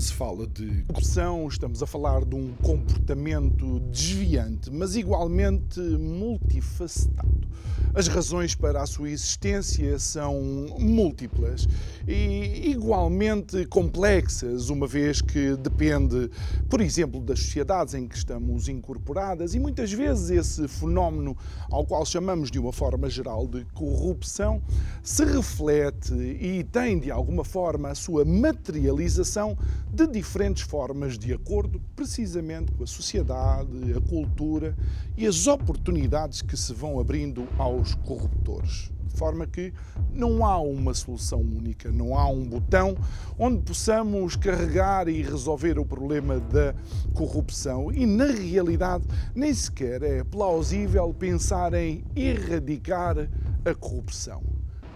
Quando se fala de corrupção, estamos a falar de um comportamento desviante, mas igualmente multifacetado. As razões para a sua existência são múltiplas e igualmente complexas, uma vez que depende, por exemplo, das sociedades em que estamos incorporadas e muitas vezes esse fenómeno, ao qual chamamos de uma forma geral de corrupção, se reflete e tem de alguma forma a sua materialização de diferentes formas, de acordo precisamente com a sociedade, a cultura e as oportunidades que se vão abrindo aos corruptores. De forma que não há uma solução única, não há um botão onde possamos carregar e resolver o problema da corrupção. E na realidade, nem sequer é plausível pensar em erradicar a corrupção.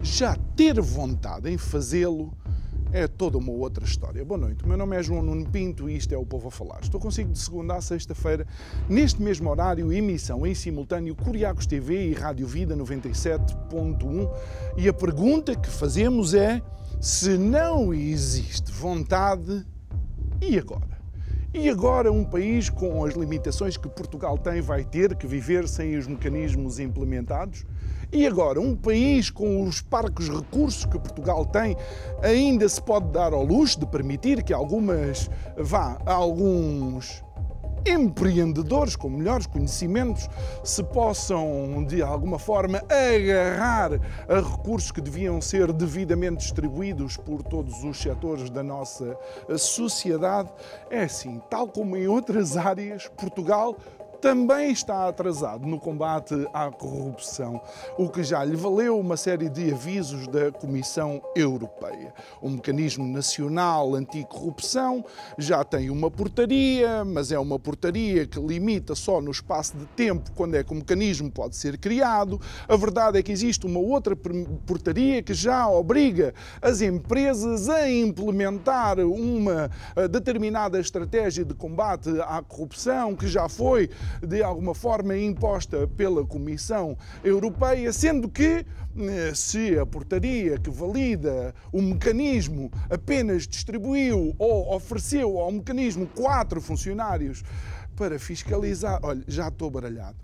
Já ter vontade em fazê-lo é toda uma outra história. Boa noite, o meu nome é João Nuno Pinto e isto é o Povo a Falar. Estou consigo de segunda a sexta-feira, neste mesmo horário, emissão em simultâneo Curiacos TV e Rádio Vida 97.1 e a pergunta que fazemos é se não existe vontade, e agora? E agora um país com as limitações que Portugal tem vai ter que viver sem os mecanismos implementados? E agora, um país com os parcos recursos que Portugal tem ainda se pode dar ao luxo de permitir que algumas, vá, alguns empreendedores com melhores conhecimentos se possam, de alguma forma, agarrar a recursos que deviam ser devidamente distribuídos por todos os setores da nossa sociedade. É assim, tal como em outras áreas, Portugal também está atrasado no combate à corrupção, o que já lhe valeu uma série de avisos da Comissão Europeia. O Mecanismo Nacional Anticorrupção já tem uma portaria, mas é uma portaria que limita só no espaço de tempo quando é que o mecanismo pode ser criado. A verdade é que existe uma outra portaria que já obriga as empresas a implementar uma eh, determinada estratégia de combate à corrupção que já foi de alguma forma imposta pela Comissão Europeia, sendo que eh, se a portaria que valida o mecanismo apenas distribuiu ou ofereceu ao mecanismo quatro funcionários para fiscalizar. Olha, já estou baralhado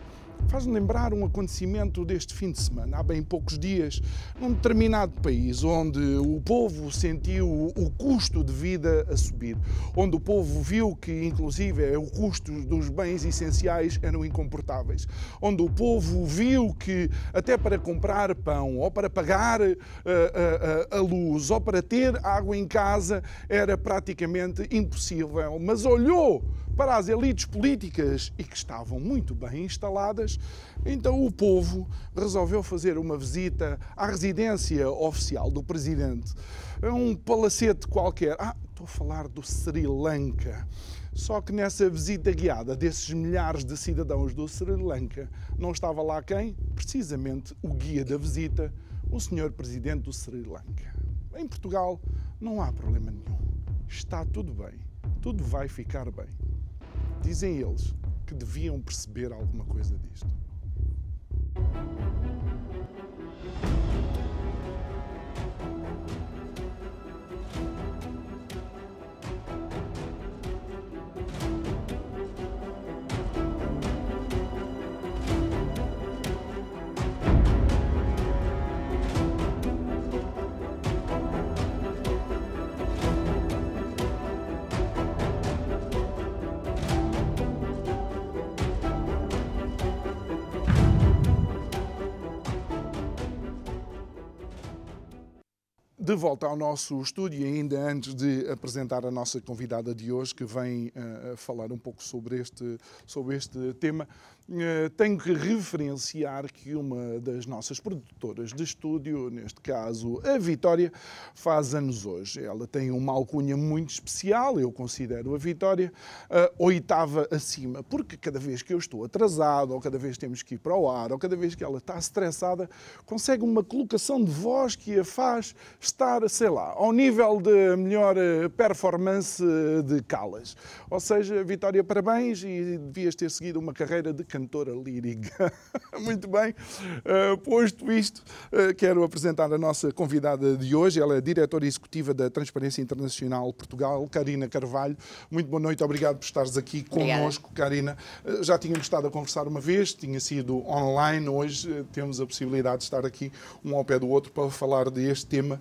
faz-me lembrar um acontecimento deste fim de semana, há bem poucos dias, num determinado país onde o povo sentiu o custo de vida a subir, onde o povo viu que, inclusive, o custo dos bens essenciais eram incomportáveis, onde o povo viu que, até para comprar pão, ou para pagar eh, a, eh, eh, a luz, ou para ter água em casa, era praticamente impossível, mas olhou para as elites políticas e que estavam muito bem instaladas, então o povo resolveu fazer uma visita à residência oficial do presidente, um palacete qualquer. Ah, estou a falar do Sri Lanka. Só que nessa visita guiada desses milhares de cidadãos do Sri Lanka, não estava lá quem? Precisamente o guia da visita, o senhor presidente do Sri Lanka. Em Portugal não há problema nenhum. Está tudo bem. Tudo vai ficar bem. Dizem eles que deviam perceber alguma coisa disto. De volta ao nosso estúdio, ainda antes de apresentar a nossa convidada de hoje, que vem uh, falar um pouco sobre este, sobre este tema, uh, tenho que referenciar que uma das nossas produtoras de estúdio, neste caso a Vitória, faz anos hoje. Ela tem uma alcunha muito especial, eu considero a Vitória uh, oitava acima, porque cada vez que eu estou atrasado, ou cada vez que temos que ir para o ar, ou cada vez que ela está estressada, consegue uma colocação de voz que a faz estar, sei lá, ao nível de melhor eh, performance de Calas. Ou seja, Vitória, parabéns e devias ter seguido uma carreira de cantora lírica. Muito bem. Uh, posto isto, uh, quero apresentar a nossa convidada de hoje. Ela é diretora executiva da Transparência Internacional Portugal, Karina Carvalho. Muito boa noite, obrigado por estares aqui connosco, Karina. Uh, já tínhamos estado a conversar uma vez, tinha sido online, hoje temos a possibilidade de estar aqui um ao pé do outro para falar deste tema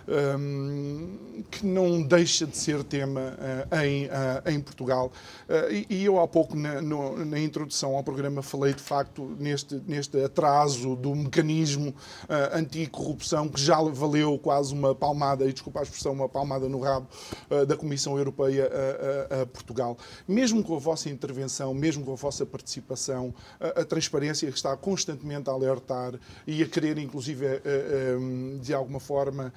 um, que não deixa de ser tema uh, em, uh, em Portugal. Uh, e, e, eu há pouco na, no, na, introdução ao programa falei de facto neste, neste atraso do mecanismo anticorrupção que já valeu quase uma palmada, e desculpa a expressão, uma palmada no rabo da Comissão Europeia a, Portugal. Mesmo com a vossa intervenção, mesmo com a vossa participação, a, a transparência está constantemente a alertar e a querer, inclusive, de alguma forma,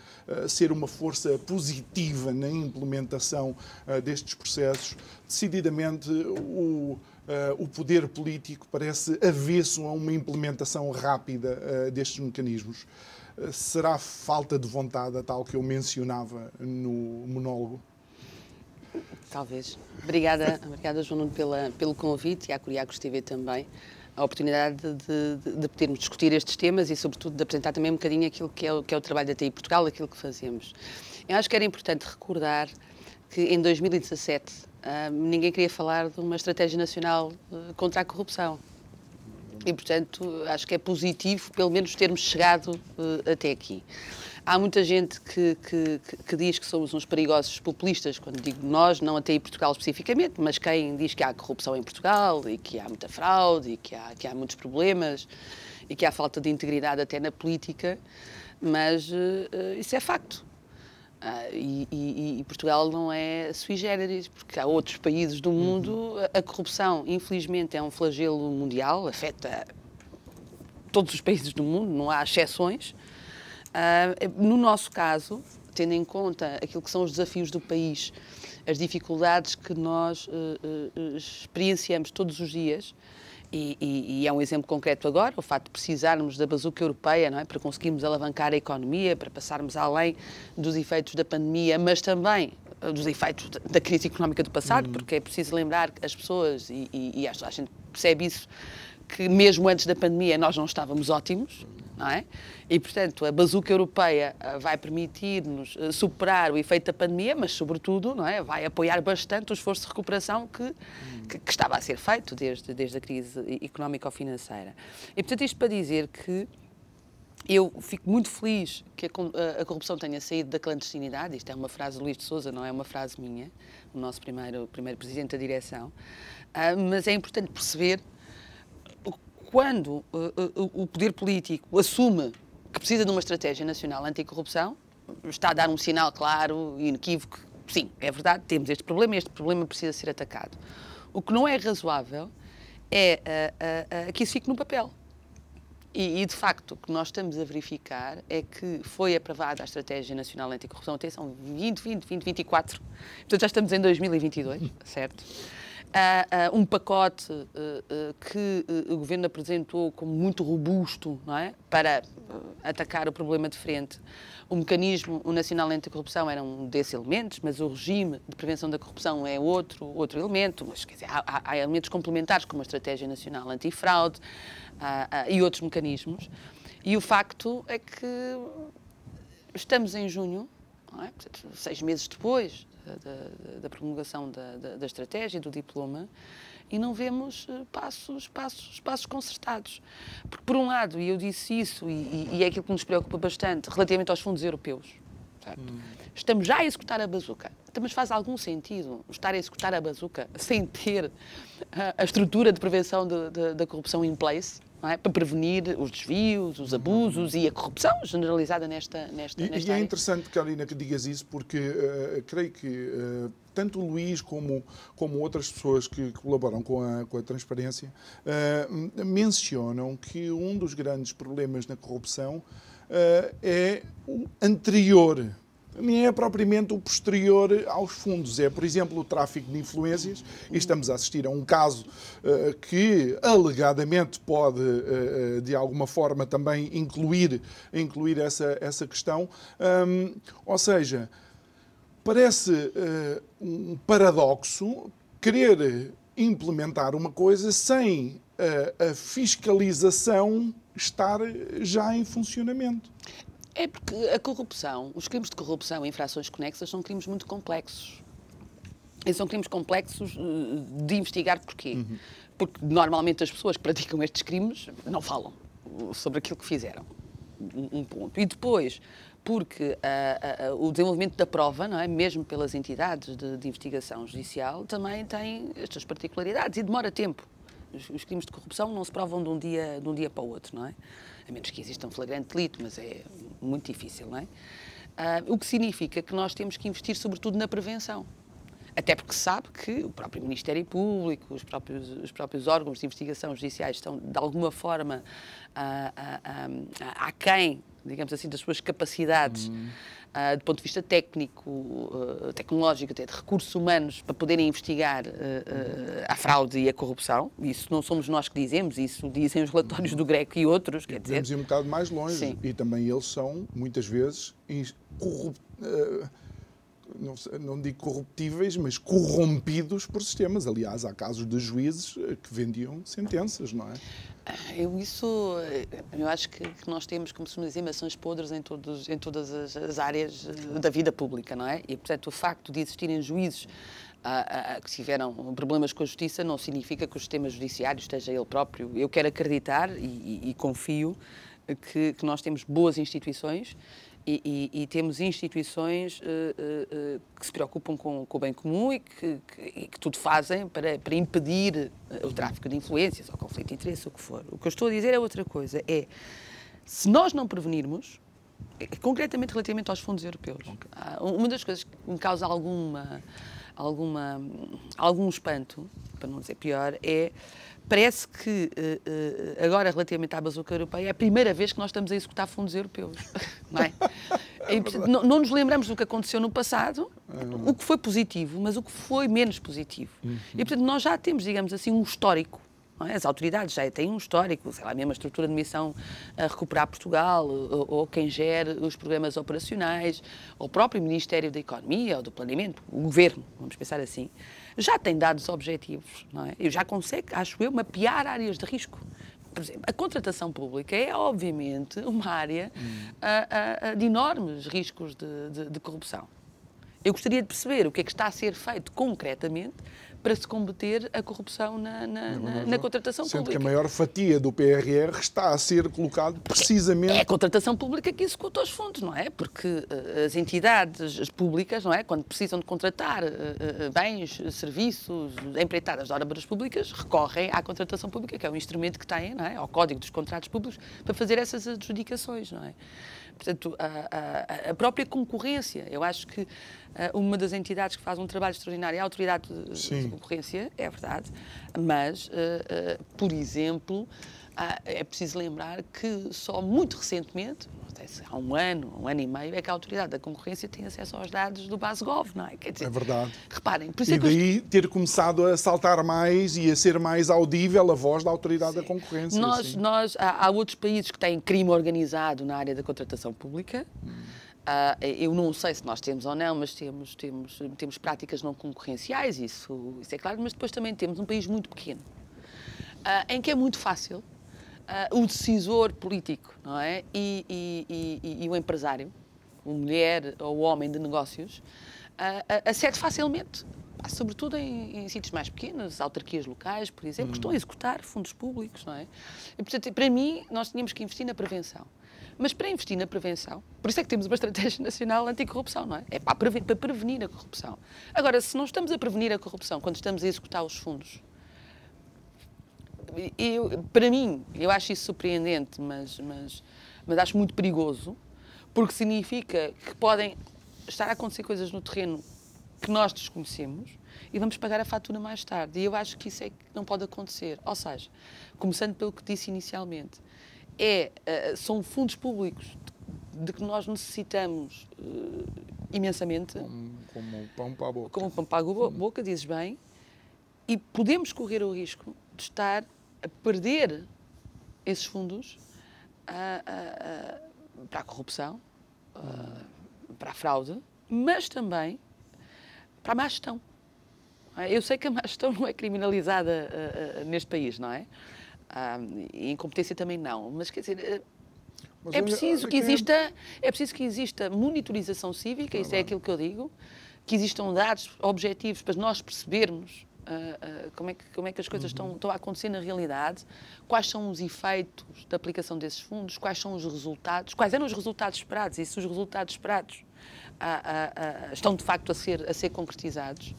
ser uma força positiva na implementação uh, destes processos, decididamente o, uh, o poder político parece avesso a uma implementação rápida uh, destes mecanismos. será falta de vontade, a tal que eu mencionava no monólogo? Talvez. Obrigada, obrigada João Nuno, pela, pelo convite e à Curiacos TV também a oportunidade de, de, de, podermos discutir estes temas e, sobretudo, de apresentar também um bocadinho aquilo que é o, que é o trabalho da TI Portugal, aquilo que fazemos. Eu acho que era importante recordar que em 2017 uh, ah, ninguém queria falar de uma estratégia nacional uh, contra a corrupção. E, portanto, acho que é positivo, pelo menos, termos chegado uh, até aqui. Há muita gente que, que, que, diz que somos uns perigosos populistas, quando digo nós, não até em Portugal especificamente, mas quem diz que há corrupção em Portugal e que há muita fraude e que há, que há muitos problemas e que há falta de integridade até na política, mas uh, isso é facto. Uh, e, e, e, Portugal não é sui generis, porque há outros países do mundo. Uhum. A, a corrupção, infelizmente, é um flagelo mundial, afeta todos os países do mundo, não há exceções. Uh, no nosso caso, tendo em conta aquilo que são os desafios do país, as dificuldades que nós uh, uh, experienciamos todos os dias, e, e, e, é um exemplo concreto agora, o facto de precisarmos da bazuca europeia não é? para conseguirmos alavancar a economia, para passarmos além dos efeitos da pandemia, mas também dos efeitos da crise económica do passado, uhum. porque é preciso lembrar que as pessoas, e, e, a gente percebe isso, que mesmo antes da pandemia nós não estávamos ótimos, não é? E, portanto, a bazuca europeia eh, vai permitir-nos eh, superar o efeito da pandemia, mas, sobretudo, não é? vai apoiar bastante o esforço de recuperação que, que, que estava a ser feito desde, desde a crise económico-financeira. E, portanto, isto para dizer que eu fico muito feliz que a, a, corrupção tenha saído da clandestinidade. Isto é uma frase do Luís de Souza, não é uma frase minha, o nosso primeiro, primeiro presidente da direção. Uh, mas é importante perceber quando uh, uh, o poder político assume que precisa de uma estratégia nacional anticorrupção, está a dar um sinal claro e inequívoco. Sim, é verdade, temos este problema e este problema precisa ser atacado. O que não é razoável é uh, que isso fique no papel. E, e, de facto, o que nós estamos a verificar é que foi aprovada a Estratégia Nacional Anticorrupção, atenção, 2020, 2024, portanto já estamos em 2022, certo? Uh, um pacote uh, que o governo apresentou como muito robusto não é? para atacar o problema de frente. O mecanismo o nacional anticorrupção era um desses elementos, mas o regime de prevenção da corrupção é outro, outro elemento. Mas, quer dizer, há, há elementos complementares, como a Estratégia Nacional Antifraude e outros mecanismos. E o facto é que estamos em junho, é? Seis meses depois da, da promulgação da, da, da, estratégia, do diploma, e não vemos eh, passos, passos, passos concertados. Porque, por um lado, e eu disse isso, e, e é aquilo que nos preocupa bastante, relativamente aos fundos europeus, hum. estamos já a executar a bazuca. Então, mas faz algum sentido estar a executar a bazuca sem ter a, a estrutura de prevenção de, de, da corrupção in place? É? para prevenir os desvios, os abusos e a corrupção generalizada nesta, nesta, e, nesta e é interessante, Carolina, que digas isso, porque uh, creio que uh, tanto o Luís como, como outras pessoas que colaboram com a, com a transparência uh, mencionam que um dos grandes problemas na corrupção é o anterior nem é propriamente o posterior aos fundos. É, por exemplo, o tráfico de influências, e estamos a assistir a um caso uh, que alegadamente pode, uh, de alguma forma, também incluir, incluir essa, essa questão. Um, ou seja, parece uh, um paradoxo querer implementar uma coisa sem a fiscalização estar já em funcionamento. É porque a corrupção, os crimes de corrupção e infrações conexas são crimes muito complexos. E são crimes complexos eh, de investigar porquê? Uhum. Porque normalmente as pessoas que praticam estes crimes não falam sobre aquilo que fizeram. Um ponto. E depois, porque uh, uh, o desenvolvimento da prova, não é, mesmo pelas entidades de, de, investigação judicial, também tem estas particularidades e demora tempo. Os, os, crimes de corrupção não se provam de um dia de um dia para o outro, não é? A menos que exista um flagrante delito, mas é muito difícil, não é? Uh, o que significa que nós temos que investir sobretudo na prevenção. Até porque sabe que o próprio Ministério Público, os próprios, os próprios órgãos de investigação judiciais estão, de alguma forma, aquém, digamos assim, das suas capacidades. Uhum uh, do ponto de vista técnico, uh, tecnológico, até de recursos humanos, para poderem investigar uh, a fraude e a corrupção. Isso não somos nós que dizemos, isso dizem os relatórios do Greco e outros. Quer dizer... Podemos ir um bocado mais longe. Sim. E também eles são, muitas vezes, corruptos não, não, digo corruptíveis, mas corrompidos por sistemas. Aliás, há casos de juízes que vendiam sentenças, não é? Eu isso, eu acho que, que nós temos, como se dizer, maçãs podres em, todos, em todas as, as, áreas eh, da vida pública, não é? E, portanto, o facto de existirem juízes ah, ah, que tiveram problemas com a justiça não significa que o sistema judiciário esteja ele próprio. Eu quero acreditar e, e, e confio que, que nós temos boas instituições e, e, e, temos instituições uh, uh, uh, que se preocupam com, com, o bem comum e que, que, e que tudo fazem para, para, impedir o tráfico de influências ou conflito de interesse, o que for. O que eu estou a dizer é outra coisa, é se nós não prevenirmos, concretamente relativamente aos fundos europeus, uma das coisas que me causa alguma, alguma, algum espanto, para não dizer pior, é parece que uh, agora, relativamente à bazuca europeia, é a primeira vez que nós estamos a executar fundos europeus. Não, é? É não, não, nos lembramos do que aconteceu no passado, é o que foi positivo, mas o que foi menos positivo. Uhum. E, portanto, nós já temos, digamos assim, um histórico. É? As autoridades já têm um histórico, sei lá, a mesma estrutura de missão a recuperar Portugal, ou, ou, quem gere os programas operacionais, ou o próprio Ministério da Economia ou do Planeamento, o Governo, vamos pensar assim já tem dados objetivos, não é? E já consegue, acho eu, mapear áreas de risco. Por exemplo, a contratação pública é, obviamente, uma área hum. a, a, de enormes riscos de, de, de corrupção. Eu gostaria de perceber o que é que está a ser feito concretamente para se combater a corrupção na, na, na, na contratação Sendo pública. que a maior fatia do PRR está a ser colocado precisamente... É a contratação pública que executa os fundos, não é? Porque uh, as entidades públicas, não é? Quando precisam de contratar uh, uh, bens, serviços, empreitadas de obras públicas, recorrem à contratação pública, que é um instrumento que têm, não é? Ao Código dos Contratos Públicos, para fazer essas adjudicações, não é? Portanto, a, a, a, própria concorrência. Eu acho que uma das entidades que faz um trabalho extraordinário é a Autoridade Sim. de Concorrência, é verdade, mas, por exemplo, é preciso lembrar que só muito recentemente, há um ano, um ano e meio, é que a Autoridade da Concorrência tem acesso aos dados do BaseGov, não é? Quer dizer, é verdade. Reparem, por isso E é daí os... ter começado a saltar mais e a ser mais audível a voz da Autoridade sim. da Concorrência. Nós, nós há, há, outros países que têm crime organizado na área da contratação pública. Hum. Uh, eu não sei se nós temos ou não, mas temos, temos, temos práticas não concorrenciais, isso, isso é claro, mas depois também temos um país muito pequeno, uh, em que é muito fácil uh, o decisor político não é? E, e, e, e, o empresário, a mulher ou o homem de negócios, uh, acede facilmente, sobretudo em, em, sítios mais pequenos, autarquias locais, por exemplo, que estão a executar fundos públicos. Não é? E, portanto, para mim, nós tínhamos que investir na prevenção. Mas para investir na prevenção, por isso é que temos uma estratégia nacional anticorrupção, não é? É para prevenir, para prevenir a corrupção. Agora, se não estamos a prevenir a corrupção quando estamos a executar os fundos eu, para mim, eu acho isso surpreendente, mas, mas, mas acho muito perigoso, porque significa que podem estar a acontecer coisas no terreno que nós desconhecemos e vamos pagar a fatura mais tarde. E eu acho que isso é que não pode acontecer. Ou seja, começando pelo que disse inicialmente, é, uh, são fundos públicos de, que nós necessitamos uh, imensamente. Como, como pão para a boca. Como pão para a boca, dizes bem. E podemos correr o risco de estar perder esses fundos para a corrupção, para a fraude, mas também para a má gestão. Eu sei que a má gestão não é criminalizada neste país, não é? e incompetência também não, mas quer dizer. Mas é preciso que exista, é preciso que exista monitorização cívica, isso é aquilo que eu digo, que existam dados objetivos para nós percebermos uh, uh, como, é que, como é que as coisas uhum. estão, estão a acontecer na realidade, quais são os efeitos da aplicação desses fundos, quais são os resultados, quais eram os resultados esperados e se os resultados esperados uh, estão de facto a ser, a ser concretizados.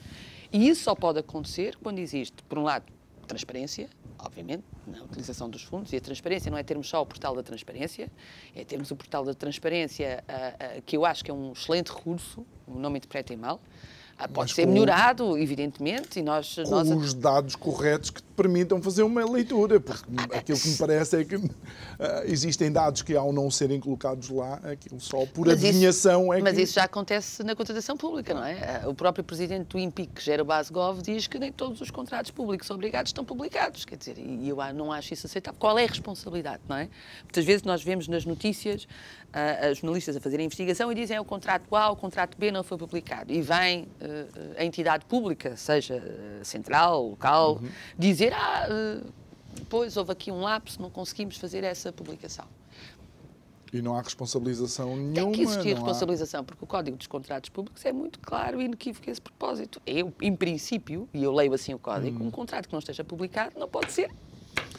E isso só pode acontecer quando existe, por um lado, transparência, obviamente, na utilização dos fundos, e a transparência não é termos só o portal da transparência, é termos o portal da transparência, uh, uh, que eu acho que é um excelente recurso, não me interpretem mal, ah, pode ser melhorado, evidentemente, e nós... Com nós... os dados corretos que te permitam fazer uma leitura, porque aquilo que me parece é que uh, existem dados que, ao não serem colocados lá, aquilo só por mas adivinhação isso, é mas que... Mas isso já acontece na contratação pública, não é? O próprio presidente do INPIC, Gero Basgov, diz que nem todos os contratos públicos obrigados estão publicados, quer dizer, e eu não acho isso aceitável. Qual é a responsabilidade, não é? Muitas vezes nós vemos nas notícias uh, jornalistas a fazerem investigação e dizem é o contrato A, o contrato B não foi publicado. E vem a entidade pública, seja central, local, uhum. dizer ah, pois houve aqui um lapso, não conseguimos fazer essa publicação. E não há responsabilização nenhuma. Tem que existir responsabilização, há... porque o Código dos Contratos Públicos é muito claro e inequívoco esse propósito. Eu, em princípio, e eu leio assim o Código, hum. um contrato que não esteja publicado não pode ser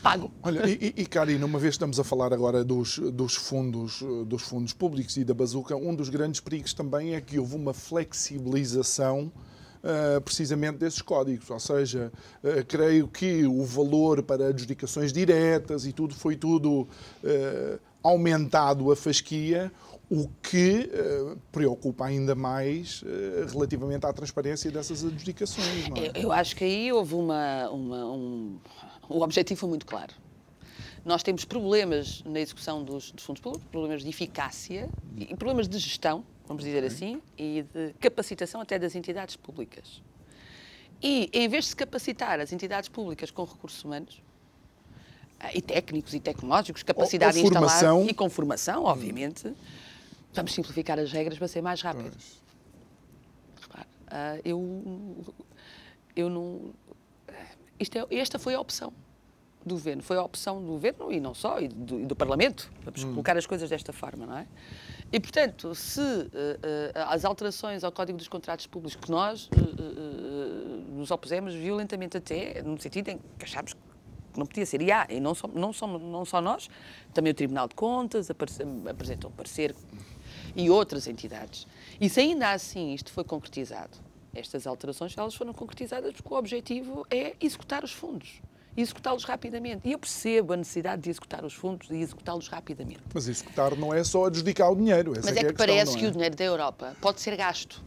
pago. Olha, e, e Karina, uma vez estamos a falar agora dos, dos, fundos, dos fundos públicos e da bazuca, um dos grandes perigos também é que houve uma flexibilização Uh, precisamente desses códigos. Ou seja, uh, creio que o valor para adjudicações diretas e tudo foi tudo uh, aumentado a fasquia, o que preocupa ainda mais relativamente à transparência dessas adjudicações. É? Eu, eu, acho que aí houve uma, uma um, o objetivo foi muito claro. Nós temos problemas na execução dos, dos fundos públicos, problemas de eficácia e problemas de gestão, vamos dizer assim, e de capacitação até das entidades públicas. E, em vez de se capacitar as entidades públicas com recursos humanos, eh, e técnicos e tecnológicos, capacidade ou, ou instalada e com formação, obviamente, vamos simplificar as regras para ser mais rápido. Repare, uh, eu, eu não é, esta foi a opção do governo, foi a opção do governo e não só, e do, e do Parlamento, vamos hum. colocar as coisas desta forma, não é? E, portanto, se uh, uh, as alterações ao Código dos Contratos Públicos que nós uh, nos opusemos violentamente até, no sentido em que achámos que não podia ser, e há, e não só, não, somos, não só nós, também o Tribunal de Contas apresentou um parecer e outras entidades. E se ainda assim isto foi concretizado, estas alterações elas foram concretizadas porque o objetivo é executar os fundos e executá-los rapidamente. E eu percebo a necessidade de executar os fundos e executá-los rapidamente. Mas executar não é só adjudicar o dinheiro. Mas é, que, é que questão, parece que é? o dinheiro da Europa pode ser gasto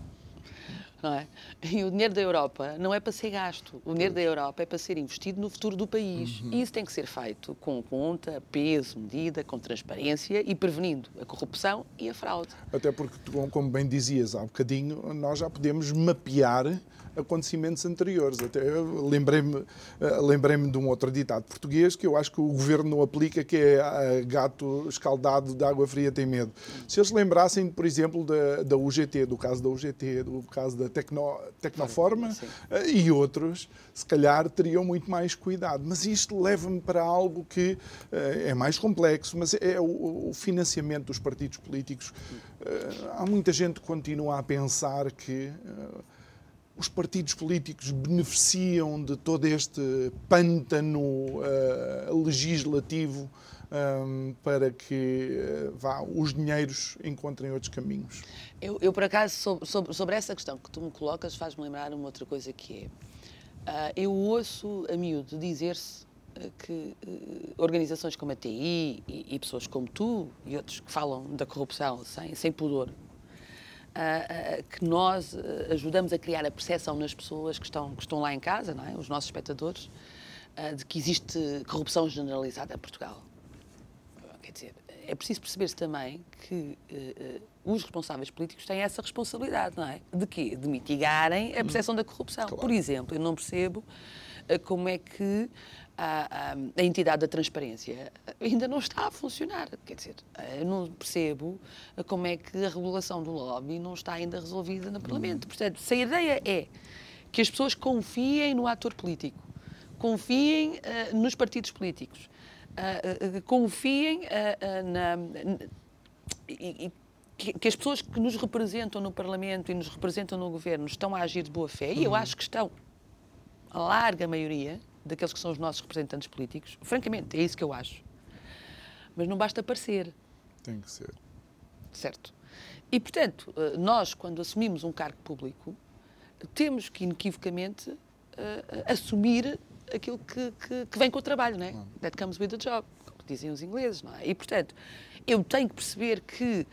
não é? E o dinheiro da Europa não é para ser gasto. O dinheiro da Europa é para ser investido no futuro do país. Uhum. E isso tem que ser feito com conta, peso, medida, com transparência e prevenindo a corrupção e a fraude. Até porque, como bem dizias há um bocadinho, nós já podemos mapear acontecimentos anteriores. Até lembrei-me eh, lembrei de um outro ditado português que eu acho que o governo não aplica, que é eh, gato escaldado de água fria tem medo. Se eles lembrassem, por exemplo, da, da UGT, do caso da UGT, do caso da Tecno, Tecnoforma Sim. Eh, e outros, se calhar teriam muito mais cuidado. Mas isto leva-me para algo que é mais complexo, mas é o, o financiamento dos partidos políticos. Há muita gente que continua a pensar que os partidos políticos beneficiam de todo este pântano uh, legislativo um, para que uh, vá, os dinheiros encontrem outros caminhos. Eu, eu por acaso, sobre, sobre, sobre, essa questão que tu me colocas, faz-me lembrar uma outra coisa que é. Uh, eu ouço a miúdo dizer-se que organizações como a TI e, e, pessoas como tu e outros que falam da corrupção sem, sem pudor, que nós ajudamos a criar a percepção nas pessoas que estão, que estão lá em casa, não é? os nossos espectadores, de que existe corrupção generalizada em Portugal. Quer dizer, é preciso perceber-se também que uh, os responsáveis políticos têm essa responsabilidade, não é? De quê? De mitigarem a percepção da corrupção. Claro. Por exemplo, eu não percebo uh, como é que a, a, a, entidade da transparência ainda não está a funcionar. Quer dizer, eu não percebo como é que a regulação do lobby não está ainda resolvida no Parlamento. Uhum. Portanto, se a ideia é que as pessoas confiem no ator político, confiem uh, nos partidos políticos, uh, confiem na, e, que, as pessoas que nos representam no Parlamento e nos representam no Governo estão a agir de boa fé, e eu uhum. acho que estão, a larga maioria daqueles que são os nossos representantes políticos, francamente, é isso que eu acho. Mas não basta parecer. Tem que ser. Certo. E, portanto, nós, quando assumimos um cargo público, temos que, inequivocamente, assumir aquilo que, que, que vem com o trabalho, não é? Não. That comes with the job, como dizem os ingleses, não é? E, portanto, eu tenho que perceber que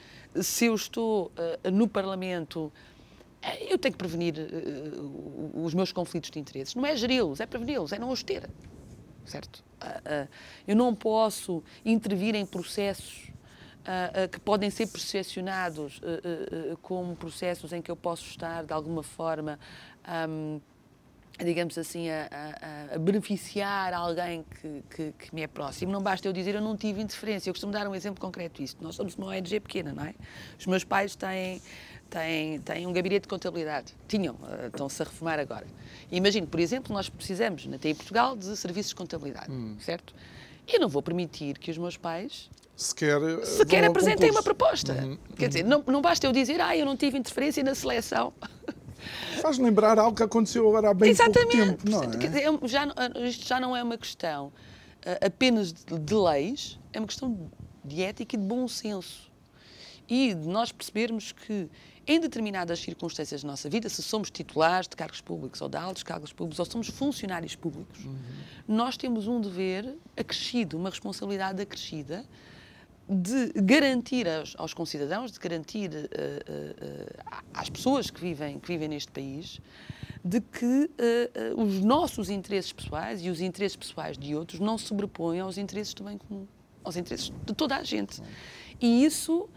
se eu estou uh, no Parlamento, uh, eu tenho que prevenir uh, os meus conflitos de interesses. Não é geri-los, é preveni-los, é não os ter. Certo? eu não posso intervir em processos que podem ser percepcionados como processos em que eu posso estar, de alguma forma, um, digamos assim, a, a, a, beneficiar alguém que, que, que, me é próximo. Não basta eu dizer eu não tive interferência. Eu costumo dar um exemplo concreto disto. Nós somos uma ONG pequena, não é? Os meus pais têm, têm, têm um gabinete de contabilidade. Tinham, uh, estão-se a reformar agora. Imagino, por exemplo, nós precisamos, na TI Portugal, de serviços de contabilidade, hum. certo? Eu não vou permitir que os meus pais sequer, eh, sequer apresentem uma proposta. Uhum. Quer dizer, não, não basta eu dizer, ah, eu não tive interferência na seleção. Faz lembrar algo que aconteceu agora há bem Exatamente. pouco tempo, não é? Já, isto já não é uma questão uh, apenas de, de leis, é uma questão de ética e de bom senso. E de nós percebermos que, em determinadas circunstâncias da nossa vida, se somos titulares de cargos públicos ou de altos cargos públicos ou somos funcionários públicos, uhum. nós temos um dever acrescido, uma responsabilidade acrescida de garantir aos, aos concidadãos, de garantir uh, uh, às pessoas que vivem, que vivem neste país, de que os nossos interesses pessoais e os interesses pessoais de outros não se sobrepõem aos interesses do bem comum, aos interesses de toda a gente. E isso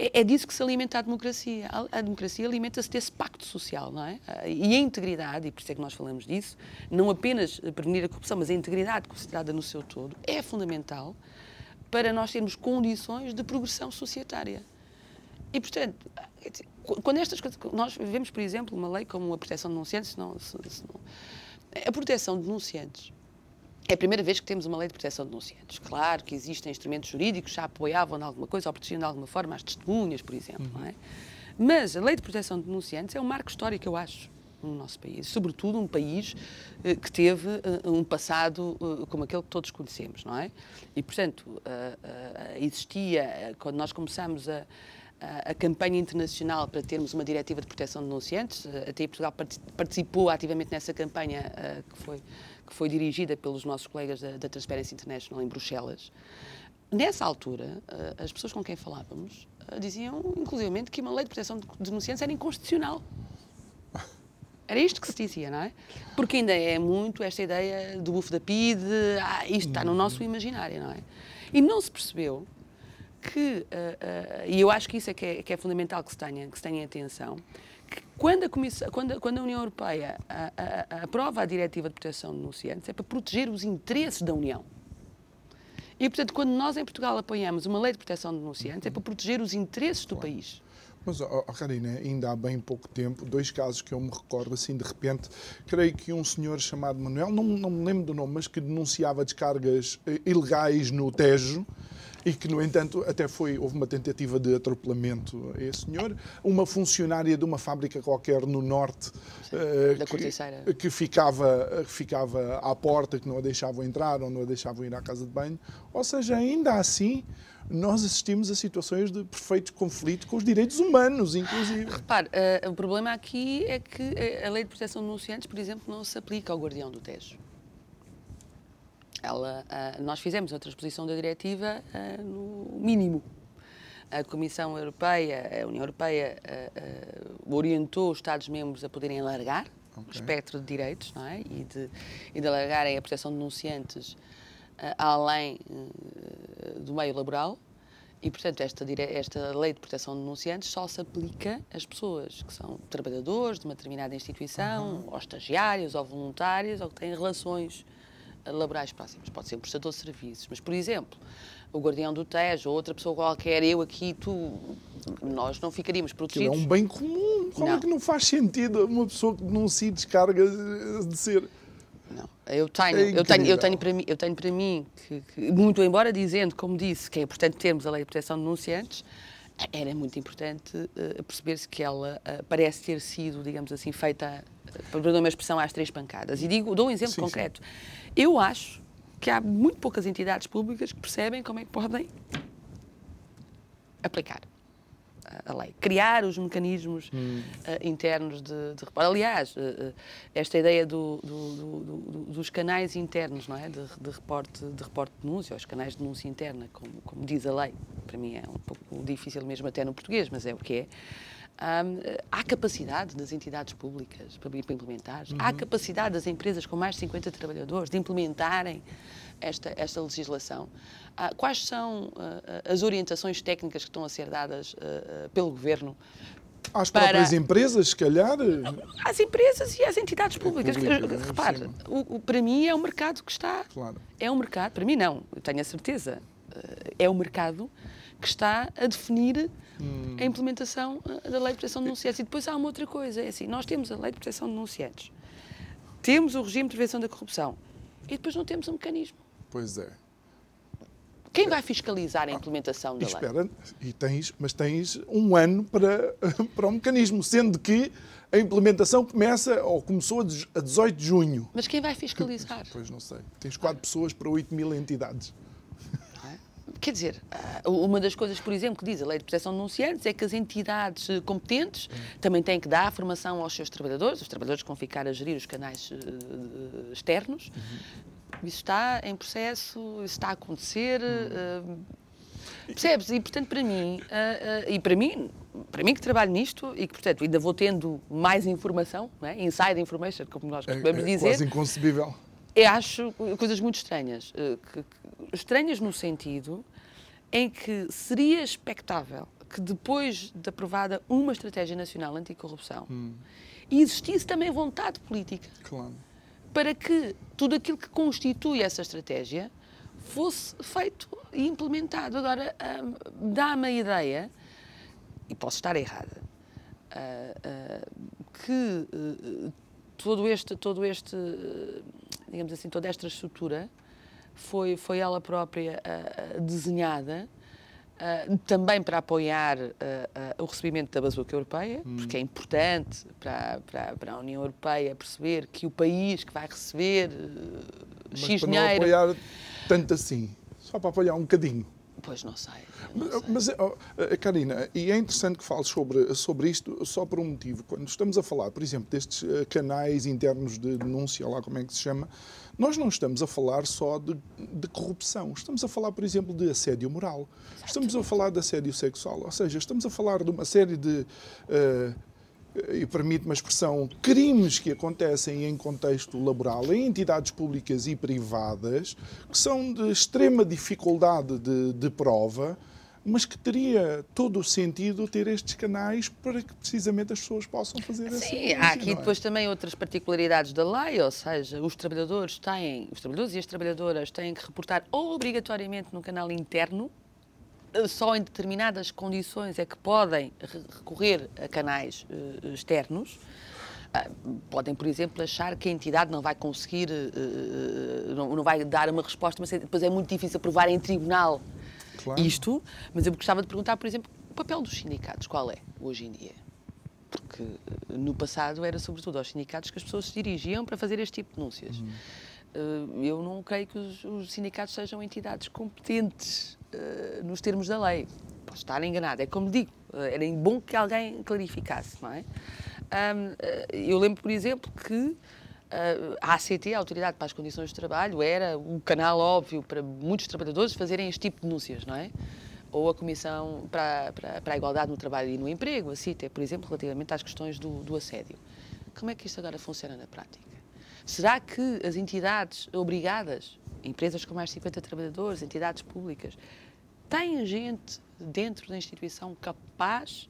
é, é disso que se alimenta a democracia. A democracia alimenta-se desse pacto social, não é? E a integridade, e por isso é que nós falamos disso, não apenas prevenir a corrupção, mas a integridade considerada no seu todo, é fundamental para nós termos condições de progressão societária. E, portanto, quando estas coisas. Nós vivemos, por exemplo, uma lei como a proteção de denunciantes, não, se, se não, a proteção de denunciantes. É a primeira vez que temos uma lei de proteção de denunciantes. Claro que existem instrumentos jurídicos que já apoiavam de alguma coisa ou protegiam de alguma forma as testemunhas, por exemplo. Uhum. É? Mas a lei de proteção de denunciantes é um marco histórico, eu acho no nosso país, sobretudo um país eh, que teve eh, um passado eh, como aquele que todos conhecemos, não é? E, portanto, existia, quando nós começamos a, a, campanha internacional para termos uma diretiva de proteção de denunciantes, até Portugal participou ativamente nessa campanha que foi, que foi dirigida pelos nossos colegas da, da Transparency International em Bruxelas. Nessa altura, as pessoas com quem falávamos diziam, inclusivamente, que uma lei de proteção de denunciantes era inconstitucional. Era isto que se dizia, não é? Porque ainda é muito esta ideia do bufo da PIDE, ah, isto está no nosso imaginário, não é? E não se percebeu que, uh, uh, e eu acho que isso é que é, que é, fundamental que se tenha, que se tenha atenção, que quando a, Comissão, quando, quando a União Europeia a, a, aprova a Diretiva de Proteção de Denunciantes, é para proteger os interesses da União. E, portanto, quando nós em Portugal apoiamos uma lei de proteção de denunciantes, é para proteger os interesses do país. Mas, oh, Karina, ainda há bem pouco tempo, dois casos que eu me recordo assim de repente, creio que um senhor chamado Manuel, não, não me lembro do nome, mas que denunciava descargas eh, ilegais no Tejo, e que, no entanto, até foi, houve uma tentativa de atropelamento a esse senhor. Uma funcionária de uma fábrica qualquer no norte uh, que, que, ficava, ficava à porta, que não a deixavam entrar ou não a deixavam ir à casa de banho. Ou seja, ainda assim, nós assistimos a situações de perfeito conflito com os direitos humanos, inclusive. Repare, uh, o problema aqui é que eh, a lei de proteção de denunciantes, por exemplo, não se aplica ao guardião do Tejo. ela, uh, nós fizemos a transposição da diretiva uh, no mínimo. A Comissão Europeia, a União Europeia, orientou os Estados-membros a poderem alargar okay. o espectro de direitos não é? e, de, e de alargarem a proteção de denunciantes além do meio laboral. E, portanto, esta, esta lei de proteção de denunciantes só se aplica às pessoas que são trabalhadores de uma determinada instituição, uhum. ou estagiários, ou voluntários, ou que têm relações laborais próximas. Pode ser um prestador de serviços, mas, por exemplo, o guardião do Tejo ou outra pessoa qualquer, eu aqui, tu, nós não ficaríamos protegidos. Aquilo é um bem comum. Como não. é que não faz sentido uma pessoa que denuncie descarga de ser não, eu tenho, é eu tenho, eu tenho para mim, eu tenho para mim que, que, muito embora dizendo, como disse, que é importante termos a lei de proteção de denunciantes, era muito importante uh, perceber-se que ela uh, parece ter sido, digamos assim, feita, uh, por uma expressão, às três pancadas. E digo, dou um exemplo sim, concreto. Sim. Eu acho que há muito poucas entidades públicas que percebem como é que podem aplicar lei, criar os mecanismos hum. uh, internos de, de Aliás, uh, esta ideia do, do, do, dos canais internos, não é? De, de, reporte, de reporte de denúncia, os canais de denúncia interna, como, como diz a lei, para mim é um pouco difícil mesmo até no português, mas é o que é. Um, há capacidade das entidades públicas para implementar, uhum. há capacidade das empresas com mais de 50 trabalhadores de implementarem esta, esta legislação. Ah, quais são uh, as orientações técnicas que estão a ser dadas uh, pelo Governo às para... próprias empresas, se calhar? Às empresas e às entidades públicas. Pública, é? Repare, o, o, para mim é um mercado que está. Claro. É um mercado, para mim não, eu tenho a certeza. É o um mercado que está a definir hum. a implementação da Lei de Proteção de Denunciantes. E depois há uma outra coisa: é assim, nós temos a Lei de Proteção de Denunciantes, temos o regime de prevenção da corrupção e depois não temos um mecanismo. Pois é. Quem vai fiscalizar a implementação da espera, lei? E tens, mas tens um ano para, para o mecanismo, sendo que a implementação começa ou começou a 18 de junho. Mas quem vai fiscalizar? Pois não sei. Tens quatro pessoas para 8 mil entidades. É? Quer dizer, ah, uma das coisas, por exemplo, que diz a Lei de Proteção de Denunciantes é que as entidades eh, competentes também têm que dar formação aos seus trabalhadores, os trabalhadores que vão ficar a gerir os canais uh, externos, uhum. Isso está em processo, isso está a acontecer. Hum. Uh, percebes? E, portanto, para mim, uh, uh, e para mim, para mim que trabalho nisto e que, portanto, ainda vou tendo mais informação, não é? inside information, como nós é, costumamos é, é dizer. quase inconcebível. Eu acho coisas muito estranhas. Que, que, estranhas no sentido em que seria expectável que depois de aprovada uma estratégia nacional anticorrupção hum. existisse também vontade política. Claro para que tudo aquilo que constitui essa estratégia fosse feito e implementado. Agora, um, dá-me a ideia, e posso estar errada, uh, que uh, todo este, todo este, digamos assim, toda esta estrutura foi, foi ela própria desenhada Uh, também para apoiar uh, uh, o recebimento da bazuca europeia, hum. porque é importante para, para, para, a União Europeia perceber que o país que vai receber Mas X para dinheiro... não apoiar tanto assim, só para apoiar um bocadinho. Pois não sei. Não sei. Mas, oh, Karina, e é interessante que fales sobre, sobre isto só por um motivo. Quando estamos a falar, por exemplo, destes canais internos de denúncia, lá como é que se chama, nós não estamos a falar só de, de corrupção, estamos a falar, por exemplo, de assédio moral, estamos a falar de assédio sexual, ou seja, estamos a falar de uma série de. Uh, e permite-me a expressão, crimes que acontecem em contexto laboral, em entidades públicas e privadas, que são de extrema dificuldade de, de prova, mas que teria todo o sentido ter estes canais para que precisamente as pessoas possam fazer Sim, Sim, há aqui é? depois também outras particularidades da lei, ou seja, os trabalhadores têm, os trabalhadores e as trabalhadoras têm que reportar obrigatoriamente no canal interno, eh, só em determinadas condições é que podem recorrer a canais uh, externos. Uh, podem, por exemplo, achar que a entidade não vai conseguir, uh, não, não, vai dar uma resposta, mas depois é muito difícil provar em tribunal claro. isto, mas eu gostava de perguntar, por exemplo, o papel dos sindicatos, qual é hoje em dia? Porque eh, no passado era sobretudo aos sindicatos que as pessoas se dirigiam para fazer este tipo de denúncias. Uhum. Uh, eu não creio que os, os, sindicatos sejam entidades competentes uh, nos termos da lei. Posso estar enganado. É como digo, uh, era bom que alguém clarificasse, não é? Um, eu lembro, por exemplo, que a ACT, a Autoridade para as Condições de Trabalho, era o canal óbvio para muitos trabalhadores fazerem este tipo de denúncias, não é? Ou a Comissão para, para, para a Igualdade no Trabalho e no Emprego, a CITE, por exemplo, relativamente às questões do, do assédio. Como é que isto agora funciona na prática? Será que as entidades obrigadas, empresas com mais de 50 trabalhadores, entidades públicas, têm gente dentro da instituição capaz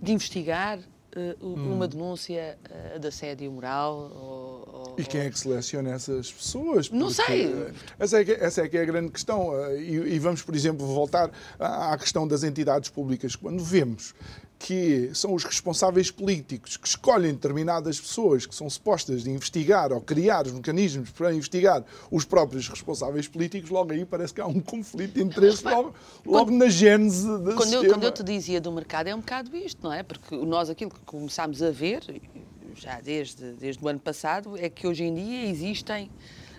de investigar uh, uma denúncia uh, de assédio moral? Ou, ou, e quem é que seleciona essas pessoas? Não sei. Essa é, que, essa é que é a grande questão. Uh, e, e, vamos, por exemplo, voltar à, à questão das entidades públicas. Quando vemos que são os responsáveis políticos que escolhem determinadas pessoas que são supostas de investigar ou criar os mecanismos para investigar os próprios responsáveis políticos, logo aí parece que há um conflito de interesse logo, logo quando, na gênese da quando eu, quando eu te dizia do mercado, é um bocado isto, não é? Porque nós aquilo que começámos a ver, já desde, desde o ano passado, é que hoje em dia existem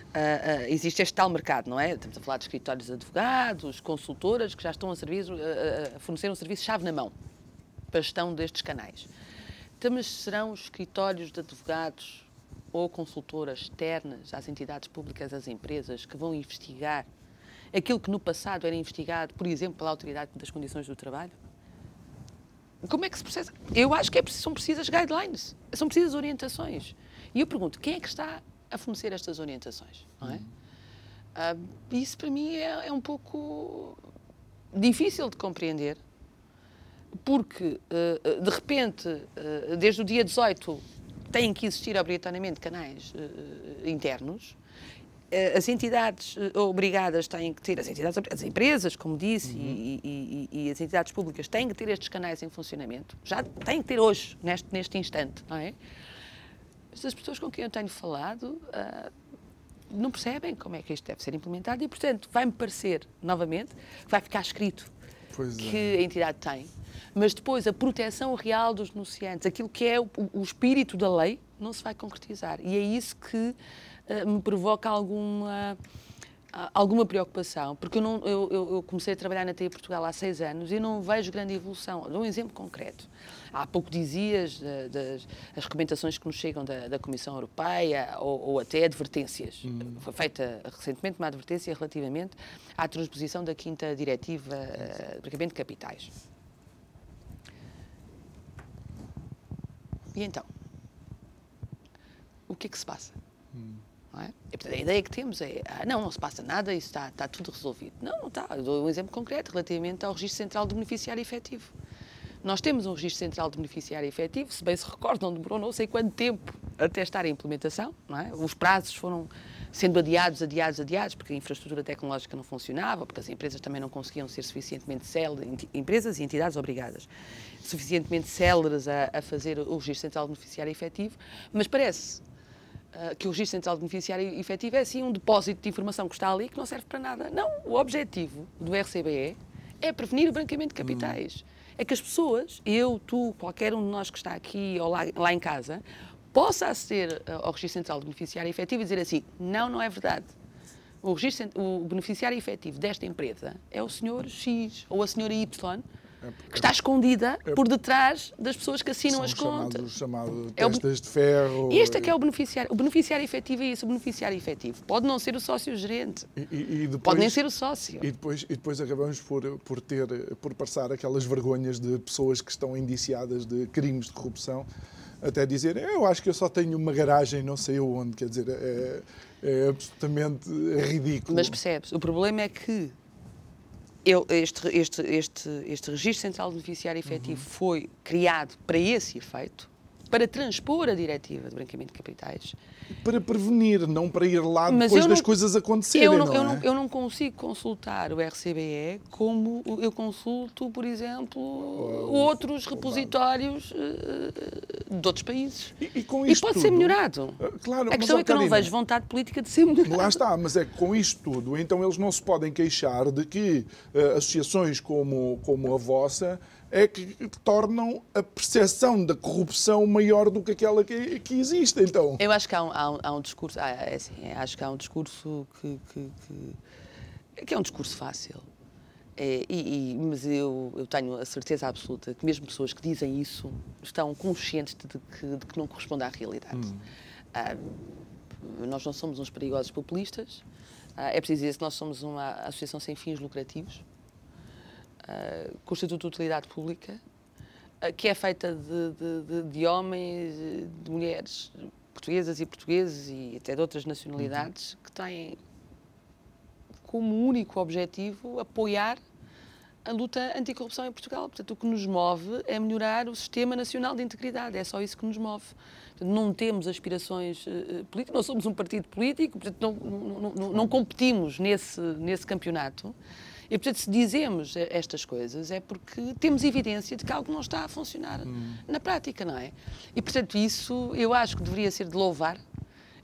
Uh, uh, existe este tal mercado, não é? Estamos a falar de escritórios de advogados, consultoras que já estão a, serviço, uh, a fornecer um serviço chave na mão gestão destes canais. Então, mas serão os escritórios de advogados ou consultoras externas às entidades públicas, às empresas, que vão investigar aquilo que no passado era investigado, por exemplo, pela Autoridade das Condições do Trabalho? Como é que se processa? Eu acho que é, são precisas guidelines, são precisas orientações. E eu pergunto, quem é que está a fornecer estas orientações? Não é? Uh, isso para mim é, é um pouco difícil de compreender porque, eh, de repente, eh, desde o dia 18, têm que existir obrigatoriamente canais eh, internos. As entidades obrigadas têm que ter, as entidades, as empresas, como disse, uhum. e, e, e, as entidades públicas têm que ter estes canais em funcionamento. Já têm que ter hoje, neste, neste instante, não é? Mas as pessoas com quem eu tenho falado uh, não percebem como é que isto deve ser implementado e, portanto, vai-me parecer, novamente, que vai ficar escrito pois que é. a entidade tem mas depois a proteção real dos denunciantes, aquilo que é o, o espírito da lei, não se vai concretizar. E é isso que uh, me provoca alguma alguma preocupação, porque eu, não, eu, eu, comecei a trabalhar na TI Portugal há seis anos e não vejo grande evolução. Dou um exemplo concreto. Há pouco dizias uh, das as recomendações que nos chegam da, da Comissão Europeia ou, ou até advertências. Hum. Foi feita recentemente uma advertência relativamente à transposição da quinta diretiva uh, de capitais. E então? O que é que se passa? Hum. É? E, a ideia que temos é, ah, não, não se passa nada, isso está, está tudo resolvido. Não, não está. Eu dou um exemplo concreto relativamente ao Registro Central de Beneficiário Efetivo. Nós temos um Registro Central de Beneficiário Efetivo, se bem se recordam, demorou não sei quanto tempo até estar em implementação. É? Os prazos foram sendo adiados, adiados, adiados, porque a infraestrutura tecnológica não funcionava, porque as empresas também não conseguiam ser suficientemente céleres, empresas e entidades obrigadas, suficientemente céleres a, a fazer o registro central de beneficiário efetivo, mas parece uh, que o registro central de beneficiário efetivo é assim um depósito de informação que está ali que não serve para nada. Não, o objetivo do RCBE é prevenir o branqueamento de capitais. Hum. É que as pessoas, eu, tu, qualquer um de nós que está aqui ou lá, lá em casa, possa aceder eh, ao registro central de beneficiário efetivo e dizer assim: não, não é verdade. O, registro, o beneficiário efetivo desta empresa é o senhor X ou a senhora Y é que está escondida é, por detrás das pessoas que assinam as contas. Chamado é testas de ferro. Este é que é o beneficiário. O beneficiário efetivo é isso. O beneficiário efetivo pode não ser o sócio-gerente. Pode nem ser o sócio. E depois, e depois acabamos por, por ter, por passar aquelas vergonhas de pessoas que estão indiciadas de crimes de corrupção até dizer, eu acho que eu só tenho uma garagem não sei onde, quer dizer, é, é absolutamente ridículo. Mas percebes, o problema é que este, este, este, este registro central de beneficiário efetivo uhum. foi criado para esse efeito, para transpor a diretiva de branqueamento de capitais. Para prevenir, não para ir lá Mas depois das coisas acontecerem. Eu não, não, eu, é? não, eu não consigo consultar o RCBE como eu consulto, por exemplo, outros repositórios uh, de outros países. E, e, com isto e pode tudo, ser melhorado. Uh, claro, a questão mas, é que eu não vejo vontade política de ser melhorado. Lá está, mas é que com isto tudo, então eles não se podem queixar de que uh, associações como, como a vossa é que tornam a percepção da corrupção maior do que aquela que, que existe. Então. Eu acho que há um, há um, há um discurso, ah, é assim, é, acho que há um discurso que, que, que, que é um discurso fácil. É, e, e, mas eu, eu, tenho a certeza absoluta que mesmo pessoas que dizem isso estão conscientes de que, de que não corresponde à realidade. Hum. Ah, nós não somos uns perigosos populistas. é preciso dizer que nós somos uma associação sem fins lucrativos, com estatuto de utilidade pública, que é feita de, de, de, de, homens, de mulheres portuguesas e portugueses e até de outras nacionalidades uhum. que têm como único objetivo apoiar a luta anticorrupção em Portugal. Portanto, o que nos move é melhorar o Sistema Nacional de Integridade. É só isso que nos move. Portanto, não temos aspirações uh, políticas, não somos um partido político, portanto, não, não, não, não competimos nesse, nesse campeonato. E, portanto, se dizemos estas coisas é porque temos evidência de que algo não está a funcionar hum. na prática, não é? E, portanto, isso eu acho que deveria ser de louvar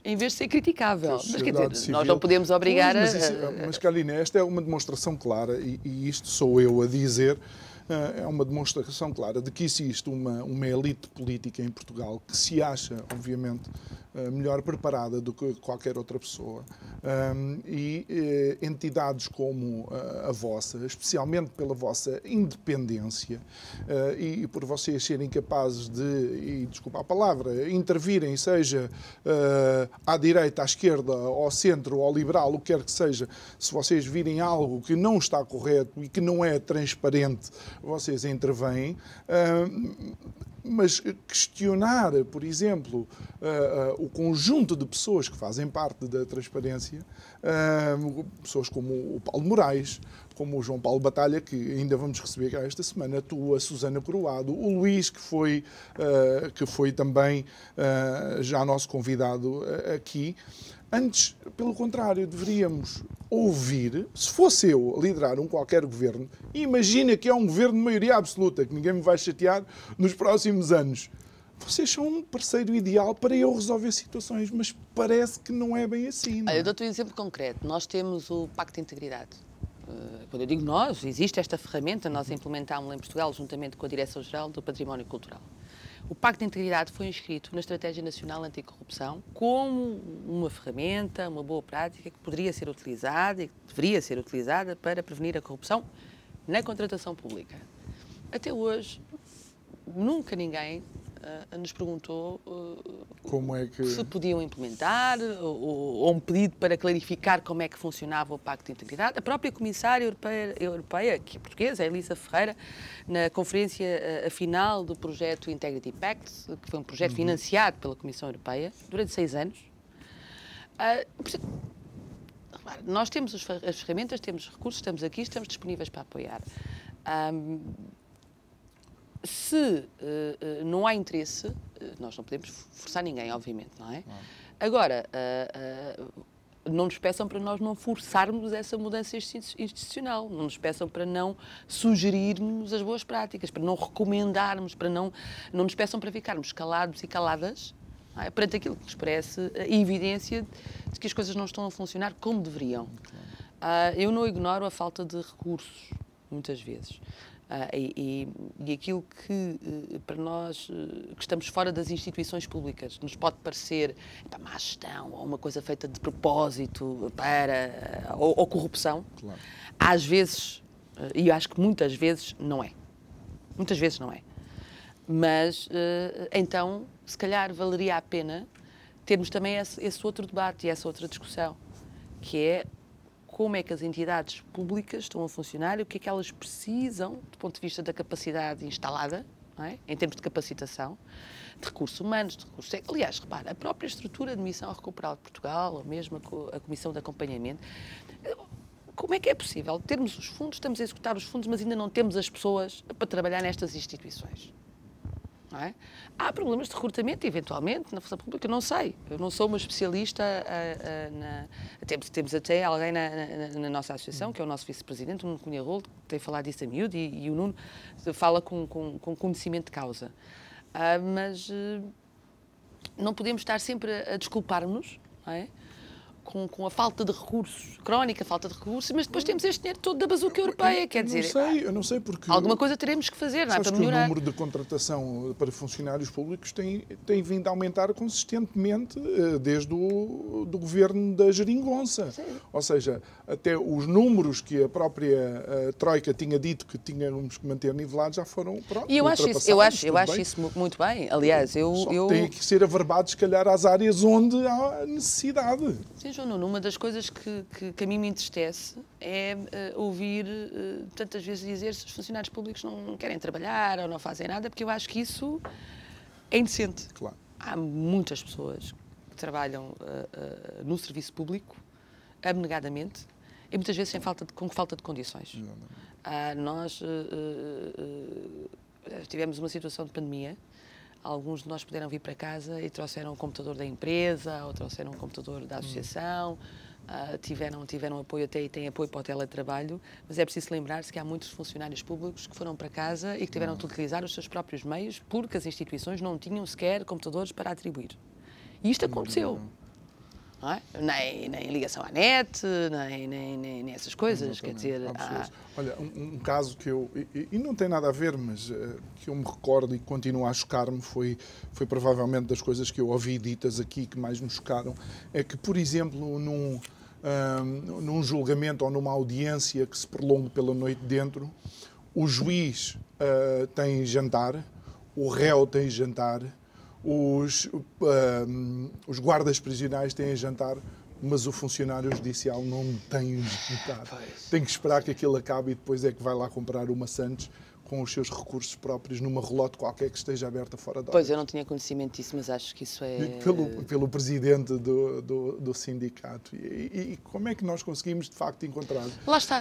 em vez de ser criticável. Mas, quer dizer, civil. nós não podemos obrigar pois, mas isso, a... Mas, Carolina, esta é uma demonstração clara, e, e isto sou eu a dizer, eh, é uma demonstração clara de que existe uma, uma elite política em Portugal que se acha, obviamente, eh, melhor preparada do que qualquer outra pessoa. e eh, entidades como a vossa, especialmente pela vossa independência e por vocês serem capazes de, e desculpa a palavra, intervirem, seja à direita, à esquerda, ao centro, ao liberal, o que quer que seja, se vocês virem algo que não está correto e que não é transparente vocês intervêm, mas questionar, por exemplo, o conjunto de pessoas que fazem parte da transparência, pessoas como o Paulo Moraes, como o João Paulo Batalha, que ainda vamos receber cá esta semana, tu, a Susana Coroado, o Luís, que foi, que foi também já nosso convidado aqui. Antes, pelo contrário, deveríamos ouvir, se fosse eu a liderar um qualquer governo, imagina que é um governo de maioria absoluta, que ninguém me vai chatear nos próximos anos. Vocês são um parceiro ideal para eu resolver situações, mas parece que não é bem assim. É? Eu dou-te um exemplo concreto. Nós temos o Pacto de Integridade. Eh, quando eu digo nós, existe esta ferramenta, nós implementámos-la em Portugal juntamente com a Direção-Geral do Património Cultural. O Pacto de Integridade foi inscrito na Estratégia Nacional Anticorrupção como uma ferramenta, uma boa prática que poderia ser utilizada e que deveria ser utilizada para prevenir a corrupção na contratação pública. Até hoje, nunca ninguém uh, nos perguntou uh, como é que... se podiam implementar ou, ou, um pedido para clarificar como é que funcionava o Pacto de Integridade. A própria Comissária Europeia, Europeia que é portuguesa, a Elisa Ferreira, na conferência uh, final do projeto Integrity Pact, que foi um projeto uhum. financiado pela Comissão Europeia durante seis anos, nós temos as ferramentas, temos recursos, estamos aqui, estamos disponíveis para apoiar. Um, se uh, não há interesse, uh, nós não podemos forçar ninguém, obviamente, não é? Não. Agora, não nos peçam para nós não forçarmos essa mudança institucional, não nos peçam para não sugerirmos as boas práticas, para não recomendarmos, para não, não nos peçam para ficarmos calados e caladas é? perante aquilo que nos parece a evidência de que as coisas não estão a funcionar como deveriam. Uh, eu não ignoro a falta de recursos, muitas vezes. Uh, e, e, aquilo que uh, para nós uh, que estamos fora das instituições públicas nos pode parecer para má gestão ou uma coisa feita de propósito para ou, ou corrupção, claro. às vezes e acho que muitas vezes não é, muitas vezes não é. Mas então, se calhar valeria a pena termos também esse, esse outro debate e essa outra discussão, que é como é que as entidades públicas estão a funcionar e o que é que elas precisam do ponto de vista da capacidade instalada, é? em termos de capacitação, de recursos humanos, de recursos. Aliás, repara, a própria estrutura de missão recuperal de Portugal, ou mesmo a comissão de acompanhamento, como é que é possível termos os fundos, estamos a executar os fundos, mas ainda não temos as pessoas para trabalhar nestas instituições? É? Há problemas de recrutamento, eventualmente, na força pública, não sei. Eu não sou uma especialista. Uh, uh, na... temos, temos até alguém na, na, na, nossa associação, que é o nosso vice-presidente, o Nuno Cunha Rolo, que tem falado disso a miúdo, e, e o Nuno fala com, com, com conhecimento de causa. Uh, mas não podemos estar sempre a, a desculpar-nos é? Com, com a falta de recursos, crónica falta de recursos, mas depois temos este dinheiro todo da bazuca europeia, quer eu dizer... Não sei, eu não sei porque... Alguma coisa teremos que fazer, não é? Para melhorar. o número de contratação para funcionários públicos tem, tem vindo a aumentar consistentemente eh, desde o do governo da Geringonça. Sim. Ou seja, até os números que a própria a eh, Troika tinha dito que tínhamos que manter nivelados já foram pronto, E eu acho isso, eu acho, eu acho isso muito bem. Aliás, eu... eu... Tem que ser averbados, se calhar, às áreas onde há necessidade. Sim, João Nuno, uma das coisas que, que, que a mim me entristece é uh, ouvir uh, tantas vezes dizer se os funcionários públicos não querem trabalhar ou não fazem nada, porque eu acho que isso é indecente. Claro. Há muitas pessoas que trabalham uh, no serviço público, abnegadamente, e muitas vezes sem falta de, com falta de condições. nós tivemos uma situação de pandemia Alguns de nós puderam vir para casa e trouxeram o computador da empresa ou trouxeram o computador da associação. Uh, tiveram, tiveram apoio até e têm apoio para o teletrabalho, mas é preciso lembrar-se que há muitos funcionários públicos que foram para casa e que tiveram de utilizar os seus próprios meios porque as instituições não tinham sequer computadores para atribuir. E isto aconteceu é? nem, nem ligação à net, nem, nem, nem, nem essas coisas. Quer dizer, há... Olha, um, um, caso que eu. E, e, não tem nada a ver, mas uh, que eu me recordo e continua a chocar-me foi, foi provavelmente das coisas que eu ouvi ditas aqui que mais me chocaram. É que, por exemplo, num, um, num julgamento ou numa audiência que se prolongue pela noite dentro, o juiz uh, tem jantar, o réu tem jantar os, uh, os guardas prisionais têm a jantar, mas o funcionário judicial não tem jantar. Tem que esperar que aquilo acabe e depois é que vai lá comprar uma Santos com os seus recursos próprios numa relote qualquer que esteja aberta fora da Pois, eu não tinha conhecimento disso, mas acho que isso é... Pelo, pelo presidente do, do, do sindicato. E, e, como é que nós conseguimos, de facto, encontrar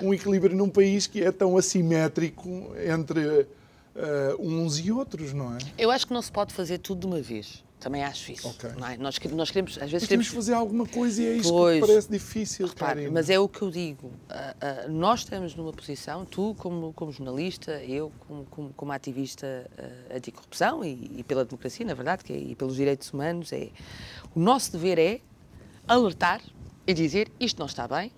um equilíbrio num país que é tão assimétrico entre uh, uns e outros, não é? Eu acho que não se pode fazer tudo de uma vez. Também acho isso. Okay. É? Nós, nós queremos, às vezes, queremos fazer alguma coisa e é isso pois, que parece difícil. Repare, mas é o que eu digo. Uh, uh, nós estamos numa posição, tu como, como jornalista, eu como, como, como ativista uh, anticorrupção e, e, pela democracia, na verdade, que é, e pelos direitos humanos, é o nosso dever é alertar e dizer isto não está bem,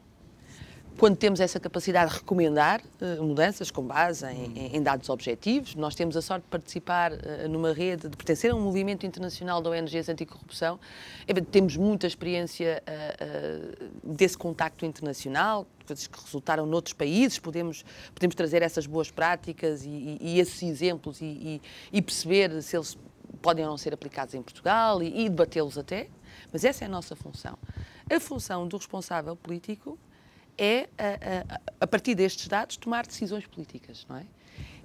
quando temos essa capacidade de recomendar uh, mudanças com base em, em, dados objetivos, nós temos a sorte de participar uh, numa rede, de pertencer a um movimento internacional de ONGs anticorrupção, é, temos muita experiência uh, desse contacto internacional, coisas que resultaram noutros países, podemos, podemos trazer essas boas práticas e, e, e esses exemplos e, e, perceber se eles podem ou não ser aplicados em Portugal e, debatê-los até, mas essa é a nossa função. A função do responsável político é, a, a, a, partir destes dados, tomar decisões políticas, não é?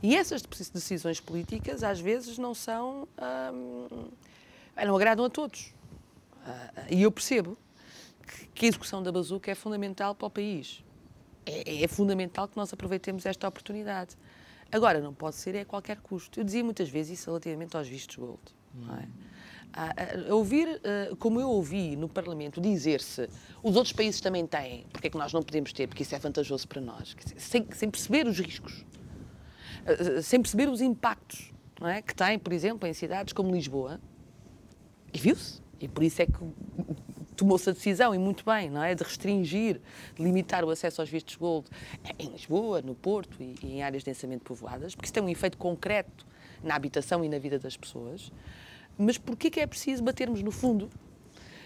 E essas decisões políticas, às vezes, não são. Hum, não agradam a todos. Uh, e eu percebo que, a execução da bazuca é fundamental para o país. É, é, fundamental que nós aproveitemos esta oportunidade. Agora, não pode ser a qualquer custo. Eu dizia muitas vezes isso relativamente aos vistos gold. Não é? A, a ouvir, uh, como eu ouvi no Parlamento, dizer-se os outros países também têm, porque é que nós não podemos ter, porque isso é vantajoso para nós, sem, sem perceber os riscos, sem perceber os impactos é? que tem, por exemplo, em cidades como Lisboa, e viu-se, e por isso é que tomou-se a decisão, e muito bem, não é? de restringir, de limitar o acesso aos vistos gold em Lisboa, no Porto e, e em áreas densamente povoadas, porque isso tem um efeito concreto na habitação e na vida das pessoas. Mas porquê que é preciso batermos no fundo?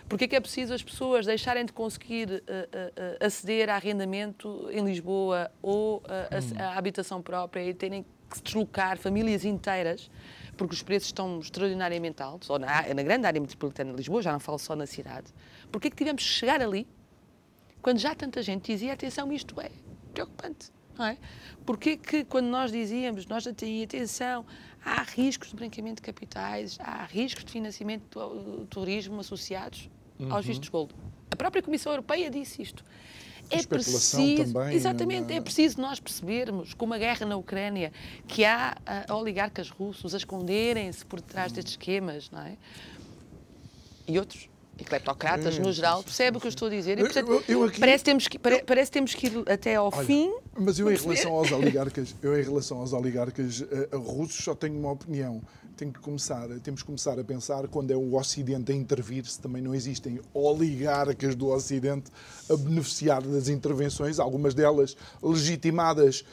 Porquê que é preciso as pessoas deixarem de conseguir uh, uh, aceder a arrendamento em Lisboa ou a, a, a habitação própria e terem que se deslocar famílias inteiras porque os preços estão extraordinariamente altos, ou na, na, grande área metropolitana de Lisboa, já não falo só na cidade. Porquê que tivemos que chegar ali quando já tanta gente dizia, atenção, isto é preocupante, não é? Porquê que quando nós dizíamos, nós atenção, há riscos de branqueamento de capitais, há riscos de financiamento do turismo associados uhum. aos vistos gold. A própria Comissão Europeia disse isto. É preciso, também, exatamente, na... é preciso nós percebermos, com uma guerra na Ucrânia, que há uh, oligarcas russos a esconderem-se por detrás uhum. destes esquemas, não é? E outros e cleptocratas, no geral, percebe o que eu estou a dizer? E, portanto, eu, eu aqui, parece, temos que, pare, parece temos que ir até ao olha, fim. Mas eu, em relação aos oligarcas, eu, em relação aos oligarcas uh, russos, só tenho uma opinião. tem que começar, temos que começar a pensar quando é o Ocidente a intervir, se também não existem oligarcas do Ocidente a beneficiar das intervenções, algumas delas legitimadas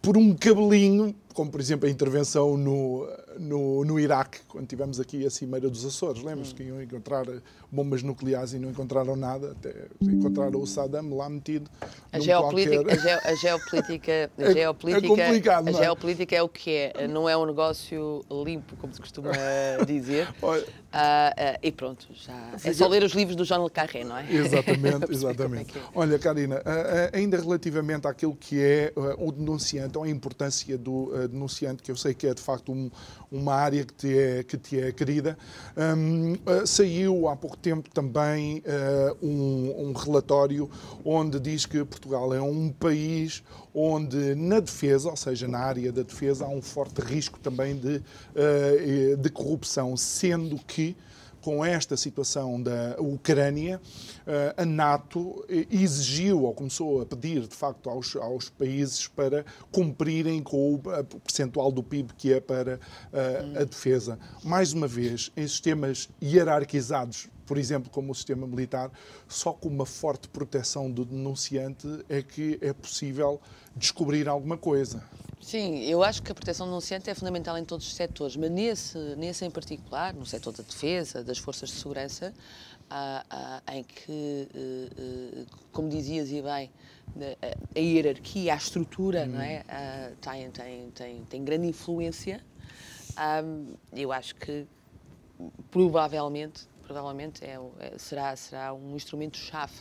por um cabelinho, como por exemplo a intervenção no, no, no Iraque, quando tivemos aqui a Cimeira dos Açores. Lembras hum. que iam encontrar bombas nucleares e não encontraram nada, até encontraram o Saddam lá metido. A geopolítica, qualquer... a, geopolítica, a é, geopolítica, é a é? geopolítica é o que é, não é um negócio limpo, como se costuma dizer. Olha, uh, uh, e pronto, já é só ler os livros do Jean Le Carré, não é? Exatamente, exatamente. É Olha, Karina, uh, ainda relativamente àquilo que é o denunciante, ou a importância do denunciante, que eu sei que é de facto um, uma área que te é, que te é querida, um, saiu há pouco tempo também uh, um, um, relatório onde diz que Portugal é um país onde na defesa, ou seja, na área da defesa, há um forte risco também de, uh, de corrupção, sendo que com esta situação da Ucrânia, eh, a NATO exigiu ou começou a pedir, de facto, aos, aos países para cumprirem com o percentual do PIB que é para a, a defesa. Mais uma vez, em sistemas hierarquizados por exemplo, como o sistema militar, só com uma forte proteção do denunciante é que é possível descobrir alguma coisa. Sim, eu acho que a proteção do denunciante é fundamental em todos os setores, mas nesse, nesse em particular, no setor da defesa, das forças de segurança, há, há, em que, eh, eh, como dizias e bem, a hierarquia, a estrutura, hum. não é? Uhum. tem, tem, tem, tem grande influência. eu acho que provavelmente provavelmente é, é, será, será um instrumento-chave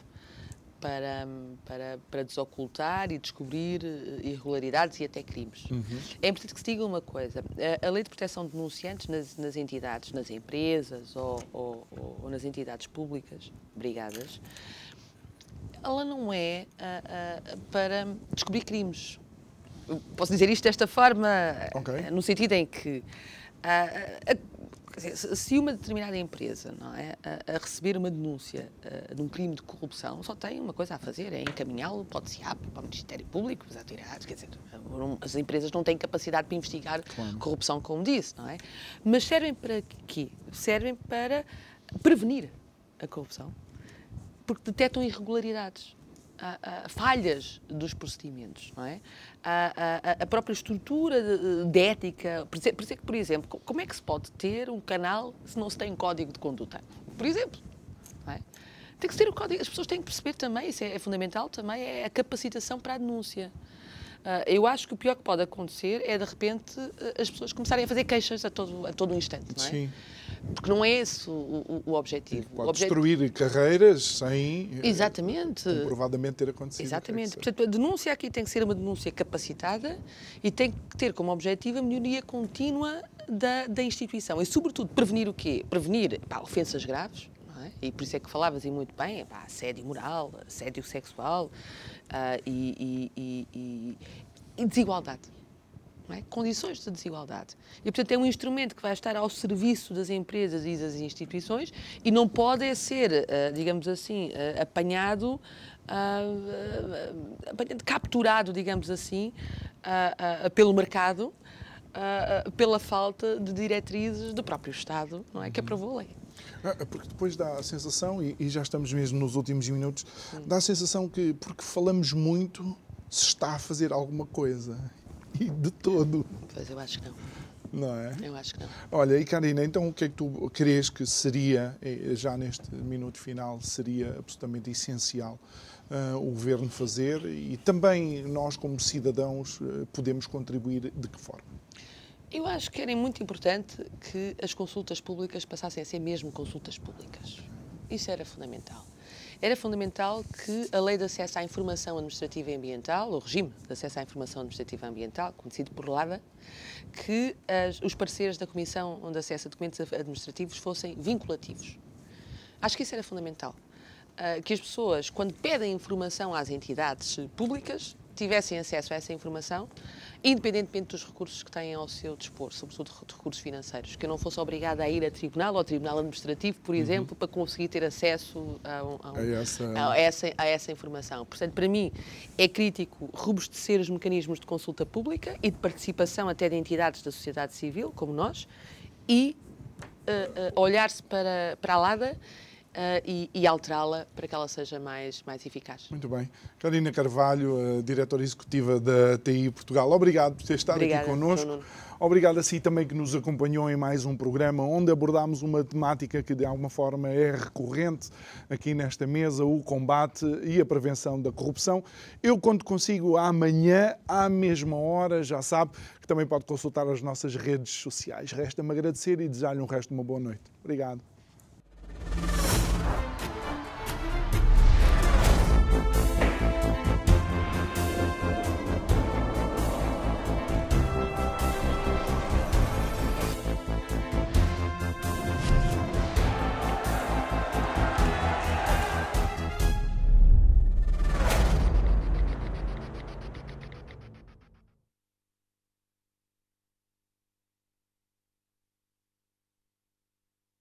para, para, para desocultar e descobrir eh, irregularidades e até crimes. Uhum. É importante que se diga uma coisa: a, a lei de proteção de denunciantes nas, nas entidades, nas empresas ou, ou, ou, nas entidades públicas, brigadas, ela não é para descobrir crimes. Posso dizer isto desta forma, okay. no sentido em que se uma determinada empresa não é, a, a receber uma denúncia uh, de um crime de corrupção, só tem uma coisa a fazer, é encaminhá-lo para o DCAP, para o Ministério Público, para as autoridades, quer dizer, as empresas não têm capacidade para investigar claro. corrupção, como disse, não é? Mas servem para quê? Servem para prevenir a corrupção, porque detectam irregularidades falhas dos procedimentos, não é? A, a própria estrutura de, de ética. Por exemplo, por exemplo, como é que se pode ter um canal se não se tem um código de conduta? Por exemplo, é? Tem que ter o código. As pessoas têm que perceber também, isso é, é fundamental também, é a capacitação para a denúncia. Uh, eu acho que o pior que pode acontecer é, de repente, as pessoas começarem a fazer queixas a todo, a todo instante, não é? Sim. Porque não é esse o, o, o objetivo. Pode o objetivo... destruir carreiras sem eh, Exatamente. comprovadamente ter acontecido. Exatamente. Portanto, a denúncia aqui tem que ser uma denúncia capacitada e tem que ter como objetivo a melhoria contínua da, da instituição. E, sobretudo, prevenir o quê? Prevenir pá, ofensas graves, é? e por isso é que falavas e muito bem, pá, assédio moral, assédio sexual uh, e, e, e, e desigualdade é? condições de desigualdade. E, portanto, é um instrumento que vai estar ao serviço das empresas e das instituições e não pode ser, uh, digamos assim, uh, apanhado, uh, capturado, digamos assim, pelo mercado, pela falta de diretrizes do próprio Estado, não é? Que aprovou a lei. Porque depois dá a sensação, e, já estamos mesmo nos últimos minutos, dá a sensação que, porque falamos muito, se está a fazer alguma coisa de todo. Pois eu acho que não. Não é? Eu acho que não. Olha, e Karina, então o que é que tu crees que seria, eh, já neste minuto final, seria absolutamente essencial uh, o governo fazer e também nós, como cidadãos, uh, podemos contribuir de que forma? Eu acho que era muito importante que as consultas públicas passassem a ser mesmo consultas públicas. Isso era fundamental era fundamental que a Lei de Acesso à Informação Administrativa e Ambiental, o regime de acesso à informação administrativa e ambiental, conhecido por LADA, que as, os parceiros da Comissão de Acesso a Documentos Administrativos fossem vinculativos. Acho que isso era fundamental. Uh, que as pessoas, quando pedem informação às entidades públicas, tivessem acesso a essa informação, independentemente dos recursos que têm ao seu dispor, sobretudo de recursos financeiros, que eu não fosse obrigada a ir a tribunal, ao tribunal administrativo, por uhum. exemplo, para conseguir ter acesso a, um, a, um, a, essa... a, essa, a essa informação. Portanto, para mim, é crítico robustecer os mecanismos de consulta pública e de participação até de entidades da sociedade civil, como nós, e uh, uh, olhar-se para, para a LADA Uh, e, e alterá-la para que ela seja mais, mais eficaz. Muito bem. Karina Carvalho, uh, diretora executiva da TI Portugal, obrigado por ter estado Obrigada, aqui connosco. Obrigado a si também que nos acompanhou em mais um programa onde abordámos uma temática que de alguma forma é recorrente aqui nesta mesa, o combate e a prevenção da corrupção. Eu conto consigo amanhã, à mesma hora, já sabe que também pode consultar as nossas redes sociais. Resta-me agradecer e desejar-lhe um resto de uma boa noite. Obrigado.